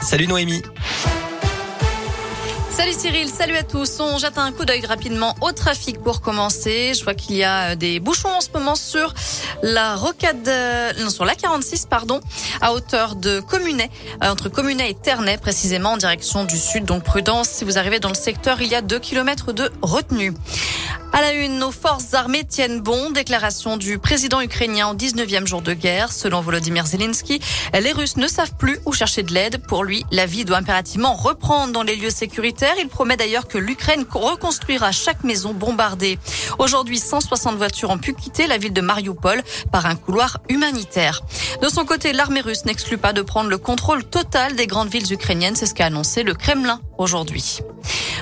Salut Noémie. Salut Cyril, salut à tous. On jette un coup d'œil rapidement au trafic pour commencer. Je vois qu'il y a des bouchons en ce moment sur la rocade, non, sur la 46, pardon, à hauteur de Communet, euh, entre Communet et Ternay, précisément en direction du sud. Donc prudence, si vous arrivez dans le secteur, il y a deux kilomètres de retenue. À la une, nos forces armées tiennent bon. Déclaration du président ukrainien au 19e jour de guerre. Selon Volodymyr Zelensky, les Russes ne savent plus où chercher de l'aide. Pour lui, la vie doit impérativement reprendre dans les lieux sécuritaires. Il promet d'ailleurs que l'Ukraine reconstruira chaque maison bombardée. Aujourd'hui, 160 voitures ont pu quitter la ville de Mariupol par un couloir humanitaire. De son côté, l'armée russe n'exclut pas de prendre le contrôle total des grandes villes ukrainiennes. C'est ce qu'a annoncé le Kremlin aujourd'hui.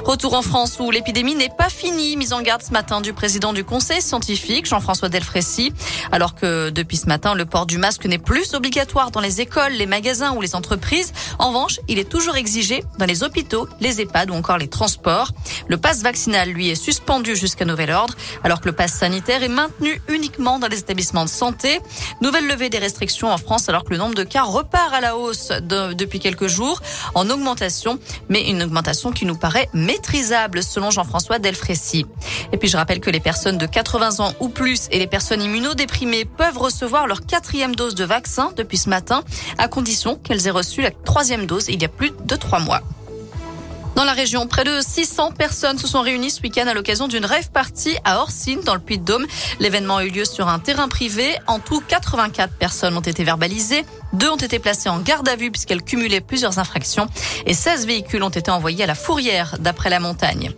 Retour en France où l'épidémie n'est pas finie. Mise en garde ce matin du président du conseil scientifique, Jean-François Delfrécy. Alors que depuis ce matin, le port du masque n'est plus obligatoire dans les écoles, les magasins ou les entreprises. En revanche, il est toujours exigé dans les hôpitaux, les EHPAD ou encore les transports. Le passe vaccinal, lui, est suspendu jusqu'à nouvel ordre, alors que le passe sanitaire est maintenu uniquement dans les établissements de santé. Nouvelle levée des restrictions en France alors que le nombre de cas repart à la hausse depuis quelques jours en augmentation, mais une augmentation qui nous paraît maîtrisable selon Jean-François Delfrécy. Et puis je rappelle que les personnes de 80 ans ou plus et les personnes immunodéprimées peuvent recevoir leur quatrième dose de vaccin depuis ce matin, à condition qu'elles aient reçu la troisième dose il y a plus de trois mois. Dans la région, près de 600 personnes se sont réunies ce week-end à l'occasion d'une rêve partie à Orsine, dans le Puy-de-Dôme. L'événement a eu lieu sur un terrain privé. En tout, 84 personnes ont été verbalisées. Deux ont été placées en garde à vue puisqu'elles cumulaient plusieurs infractions. Et 16 véhicules ont été envoyés à la fourrière, d'après la montagne.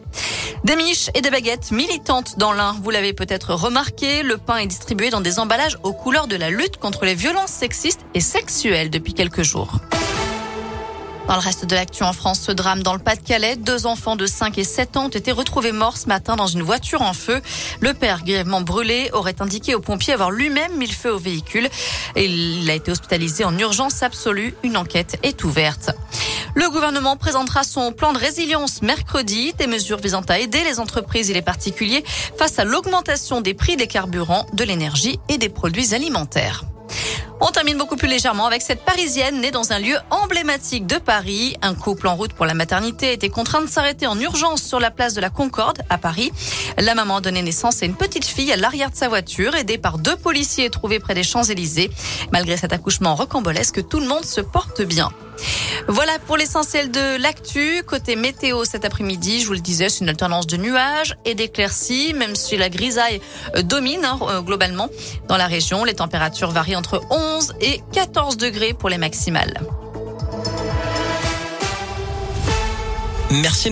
Des miches et des baguettes militantes dans l'un. Vous l'avez peut-être remarqué, le pain est distribué dans des emballages aux couleurs de la lutte contre les violences sexistes et sexuelles depuis quelques jours. Dans le reste de l'actu en France, ce drame dans le Pas-de-Calais, deux enfants de 5 et 7 ans ont été retrouvés morts ce matin dans une voiture en feu. Le père, grièvement brûlé, aurait indiqué aux pompiers avoir lui-même mis le feu au véhicule. Il a été hospitalisé en urgence absolue. Une enquête est ouverte. Le gouvernement présentera son plan de résilience mercredi, des mesures visant à aider les entreprises et les particuliers face à l'augmentation des prix des carburants, de l'énergie et des produits alimentaires. On termine beaucoup plus légèrement avec cette Parisienne née dans un lieu emblématique de Paris. Un couple en route pour la maternité été contraint de s'arrêter en urgence sur la place de la Concorde à Paris. La maman a donné naissance à une petite fille à l'arrière de sa voiture, aidée par deux policiers trouvés près des Champs-Élysées. Malgré cet accouchement rocambolesque, tout le monde se porte bien. Voilà pour l'essentiel de l'actu. Côté météo cet après-midi, je vous le disais, c'est une alternance de nuages et d'éclaircies, même si la grisaille euh, domine hein, euh, globalement dans la région. Les températures varient entre 11 et 14 degrés pour les maximales. Merci.